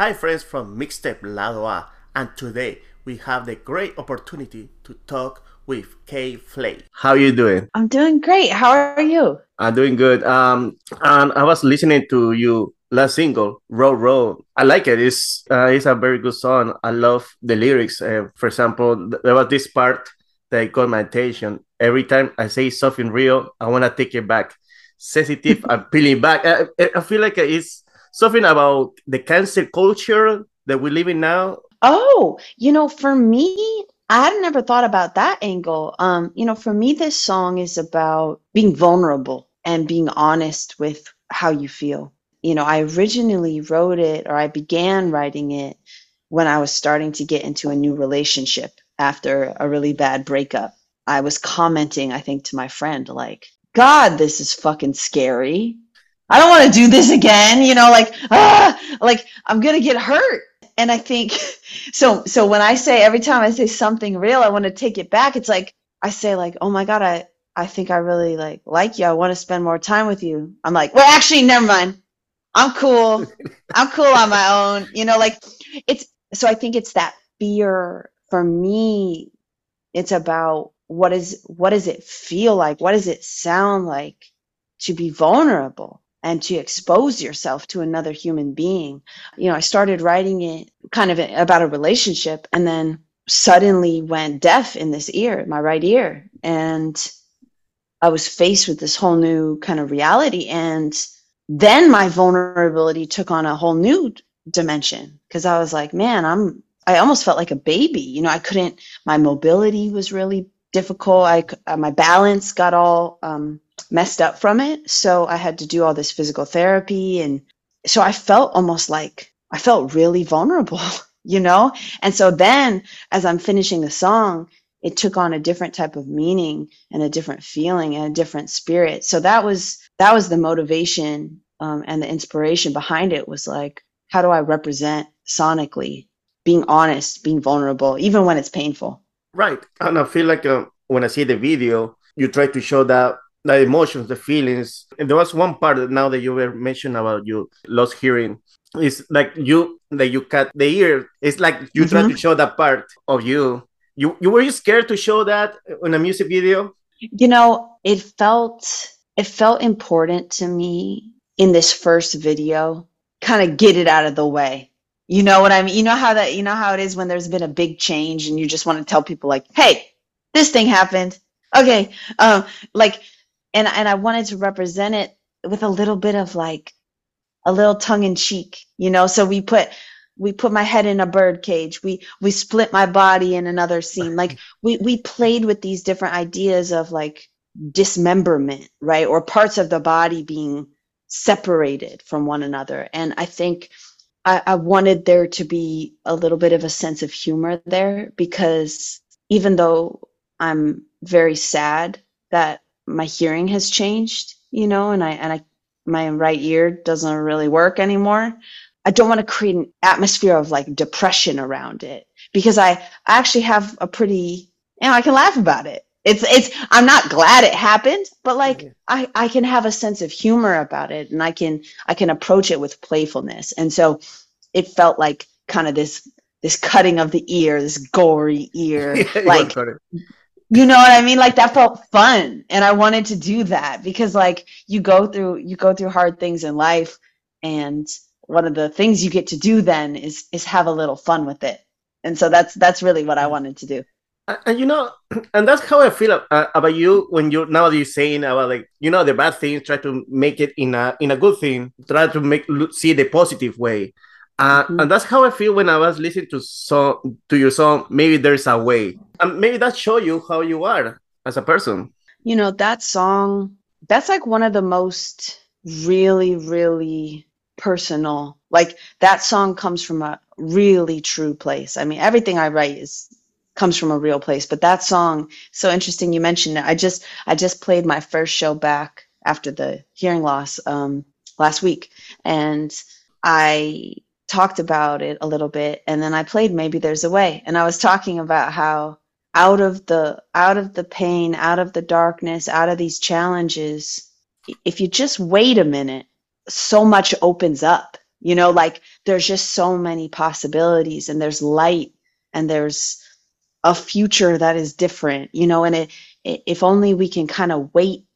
Hi friends from Mixtape Lado A and today we have the great opportunity to talk with K. Flay. How are you doing? I'm doing great. How are you? I'm doing good. Um and I was listening to you last single, Raw Raw. I like it. It's uh, it's a very good song. I love the lyrics. Uh, for example, there was this part that caught my attention. Every time I say something real, I want to take it back. Sensitive, I'm peeling back. I, I feel like it's something about the cancel culture that we live in now? Oh, you know, for me, I had never thought about that angle. Um, you know, for me, this song is about being vulnerable and being honest with how you feel. You know, I originally wrote it or I began writing it when I was starting to get into a new relationship after a really bad breakup. I was commenting, I think, to my friend, like, God, this is fucking scary. I don't want to do this again, you know, like, ah, like I'm going to get hurt. And I think so. So when I say every time I say something real, I want to take it back. It's like, I say like, oh my God, I, I think I really like, like you. I want to spend more time with you. I'm like, well, actually, never mind. I'm cool. I'm cool on my own. You know, like it's, so I think it's that fear for me. It's about what is, what does it feel like? What does it sound like to be vulnerable? And to expose yourself to another human being. You know, I started writing it kind of about a relationship and then suddenly went deaf in this ear, my right ear. And I was faced with this whole new kind of reality. And then my vulnerability took on a whole new dimension because I was like, man, I'm, I almost felt like a baby. You know, I couldn't, my mobility was really difficult. I, uh, my balance got all, um, messed up from it. So I had to do all this physical therapy. And so I felt almost like I felt really vulnerable, you know? And so then as I'm finishing the song, it took on a different type of meaning and a different feeling and a different spirit. So that was that was the motivation um, and the inspiration behind it was like, how do I represent sonically being honest, being vulnerable, even when it's painful? Right. And I feel like uh, when I see the video, you try to show that the emotions, the feelings. And there was one part now that you were mentioning about you lost hearing. It's like you that you cut the ear. It's like you mm-hmm. try to mm-hmm. show that part of you. You you were you scared to show that in a music video? You know, it felt it felt important to me in this first video, kind of get it out of the way. You know what I mean? You know how that you know how it is when there's been a big change and you just want to tell people like, "Hey, this thing happened." Okay. Um like and and I wanted to represent it with a little bit of like a little tongue in cheek, you know. So we put we put my head in a bird cage. We we split my body in another scene. Like we we played with these different ideas of like dismemberment, right? Or parts of the body being separated from one another. And I think I, I wanted there to be a little bit of a sense of humor there because even though I'm very sad that my hearing has changed, you know, and I and I my right ear doesn't really work anymore. I don't want to create an atmosphere of like depression around it because I actually have a pretty you know I can laugh about it. It's it's I'm not glad it happened, but like I I can have a sense of humor about it and I can I can approach it with playfulness. And so it felt like kind of this this cutting of the ear, this gory ear, like you know what I mean? Like that felt fun. And I wanted to do that because like you go through you go through hard things in life and one of the things you get to do then is is have a little fun with it. And so that's that's really what I wanted to do. And you know, and that's how I feel uh, about you when you now you're saying about like you know the bad things, try to make it in a in a good thing, try to make see the positive way. Uh, mm-hmm. And that's how I feel when I was listening to song to your song. Maybe there's a way, and maybe that show you how you are as a person. You know that song. That's like one of the most really, really personal. Like that song comes from a really true place. I mean, everything I write is comes from a real place. But that song, so interesting. You mentioned it. I just I just played my first show back after the hearing loss um, last week, and I talked about it a little bit and then I played maybe there's a way and I was talking about how out of the out of the pain, out of the darkness, out of these challenges, if you just wait a minute, so much opens up. You know, like there's just so many possibilities and there's light and there's a future that is different, you know, and it, it if only we can kind of wait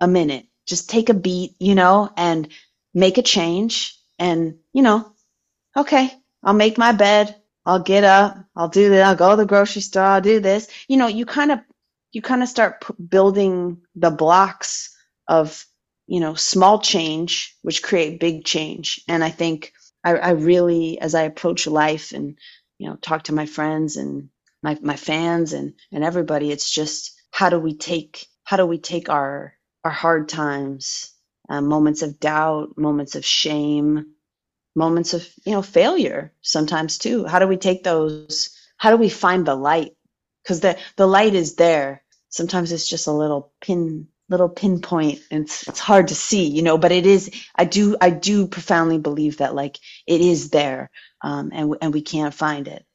a minute, just take a beat, you know, and make a change and, you know, okay, I'll make my bed, I'll get up, I'll do that, I'll go to the grocery store, I'll do this. You know, you kind of you kind of start p- building the blocks of you know small change which create big change and i think I, I really as i approach life and you know talk to my friends and my, my fans and and everybody. It's just how do we take how do we take our our hard times uh, moments of doubt moments of shame moments of you know failure sometimes too? How do we take those how do we find the light? Because the the light is there. Sometimes it's just a little pin little pinpoint. And it's, it's hard to see you know but it is i do i do profoundly believe that like it is there um, and and we can't find it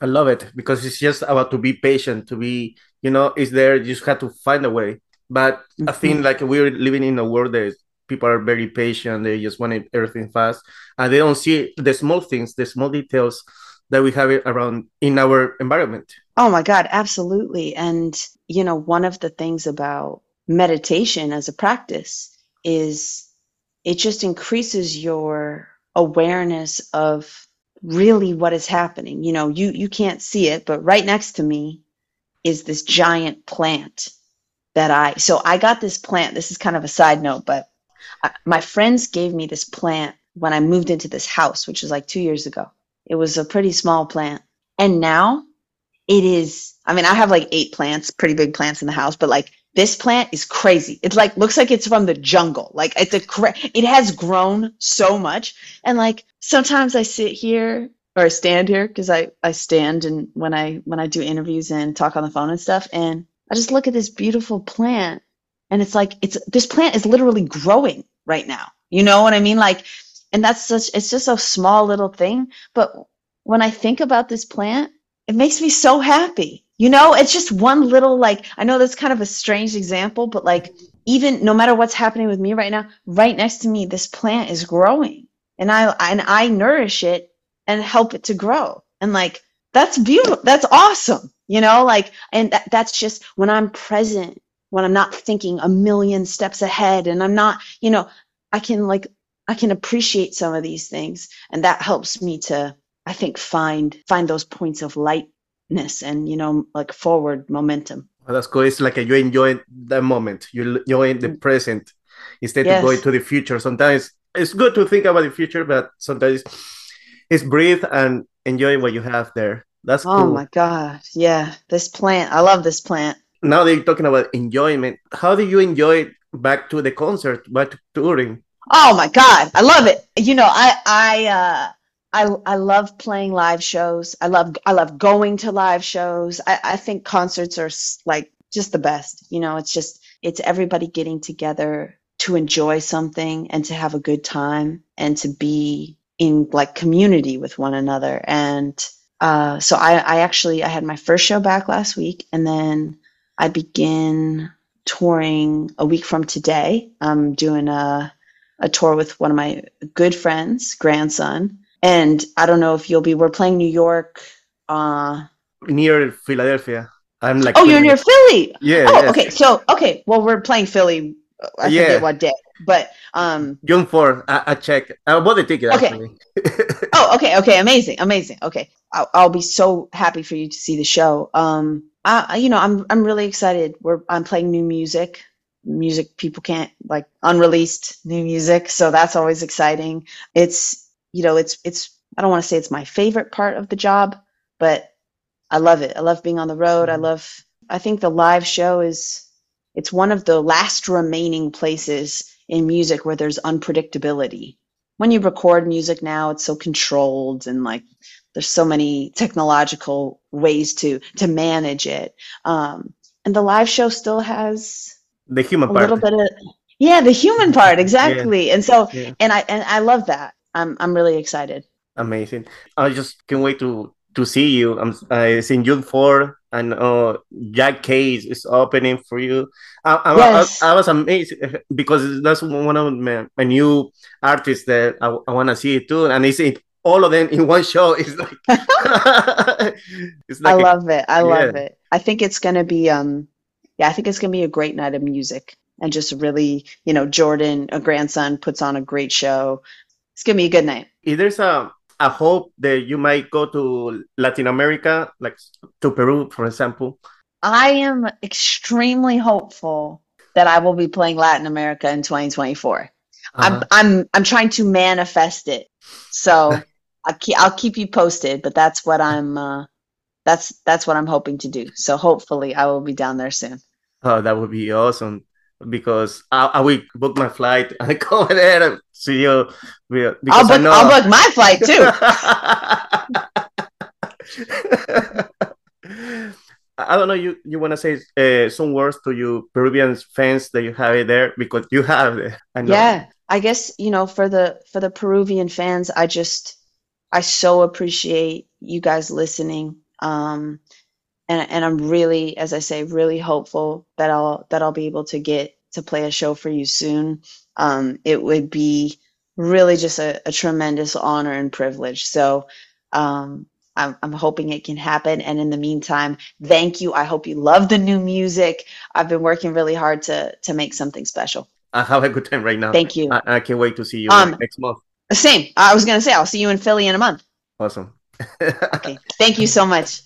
i love it because it's just about to be patient to be you know it's there you just have to find a way. But mm-hmm. i think like we're living in a world that people are very patient they just want everything fast and they don't see the small things the small details that we have around in our environment. Oh my god absolutely. And you know one of the things about meditation as a practice is it just increases your awareness of really what is happening. You know, you you can't see it, but right next to me is this giant plant that I so I got this plant. This is kind of a side note, but I, my friends gave me this plant when I moved into this house, which was like 2 years ago. It was a pretty small plant. And now it is I mean, I have like 8 plants, pretty big plants in the house, but like this plant is crazy. it's like looks like it's from the jungle. Like it's a cra- it has grown so much. And like sometimes I sit here or I stand here because I I stand and when I when I do interviews and talk on the phone and stuff and I just look at this beautiful plant and it's like it's this plant is literally growing right now. You know what I mean? Like and that's such it's just a small little thing, but when I think about this plant, it makes me so happy you know, it's just one little like I know that's kind of a strange example, but like even no matter what's happening with me right now, right next to me this plant is growing. And I and I nourish it and help it to grow. And like that's beautiful. That's awesome. You know, like and that, that's just when I'm present, when I'm not thinking a million steps ahead and I'm not, you know, I can like I can appreciate some of these things and that helps me to I think find find those points of lightness and you know like forward momentum. Well, that's cool it's like a, you enjoy the moment. You enjoy the mm. present instead yes. of going to the future. Sometimes it's good to think about the future but sometimes it's breathe and enjoy what you have there. That's oh my god. Yeah this plant i love this plant. Now they're talking about enjoyment how do you enjoy back to the concert back to touring? Oh my god i love it. You know i i uh I, I love playing live shows. I love I love going to live shows. I, I think concerts are like just the best. You know, it's just it's everybody getting together to enjoy something and to have a good time and to be in like community with one another. And uh, so I, I actually I had my first show back last week, and then I begin touring a week from today. I'm doing a a tour with one of my good friends, grandson, and I don't know if you'll be. We're playing New York. Uh, near Philadelphia. I'm like. Oh, you're near Philly. Yeah. Oh, yes. okay. So okay. Well, we're playing Philly. I yeah. forget what day, but um. June four. I, I check. I bought the ticket. Okay. oh, okay. Okay. Amazing. Amazing. Okay. I'll, I'll be so happy for you to see the show. Um. I, you know, I'm I'm really excited. We're I'm playing new music music people can't like unreleased new music so that's always exciting it's you know, it's it's I don't want to say it's my favorite part of the job, but I love it. I love being on the road. I mm-hmm. love I think the live show is it's one of the last remaining places in music where there's unpredictability. When you record music now, it's so controlled and like there's so many technological ways to to manage it. Um, and the live show still has the human a part. little bit of yeah, the human part exactly. Yeah. And so yeah. and I and I love that. I'm I'm really excited. Amazing. I just can't wait to to see you. I'm uh, it's in June four and know Jack Kays is opening for you. I, I, Yes. I, I was amazed because that's one of my, my new artists that I, I want to see too, and it's in, all of them in one show. It's like it's I like a- love it. I love yeah. it. I think it's going to be um yeah, I think it's going to be a great night of music and just really, you know, Jordan, a grandson puts on a great show. It's to be a good night. if there's a a hope that you might go to Latin America, like to Peru, for example. I am extremely hopeful that I will be playing Latin America in 2024. I'm Uh-huh. I'm I'm trying to manifest it. So I'll keep I'll keep you posted, but that's what I'm uh that's that's what I'm hoping to do. So hopefully I will be down there soon. Oh, that would be awesome because I, I will book my flight and go over there and see you. Because I'll I book. I'll book my flight too. I don't know. You you want to say uh, some words to you Peruvian fans that you have it there because you have it. I know. Yeah, I guess you know for the for the Peruvian fans, I just I so appreciate you guys listening. Um, and and I'm really, as I say, really hopeful that I'll that I'll be able to get to play a show for you soon. Um, it would be really just a, a tremendous honor and privilege. So um, I'm I'm hoping it can happen. And in the meantime, thank you. I hope you love the new music. I've been working really hard to to make something special. I have a good time right now. Thank you. I, I can't wait to see you Um, next month. Same. I was gonna say I'll see you in Philly in a month. Awesome. Okay. Thank you so much.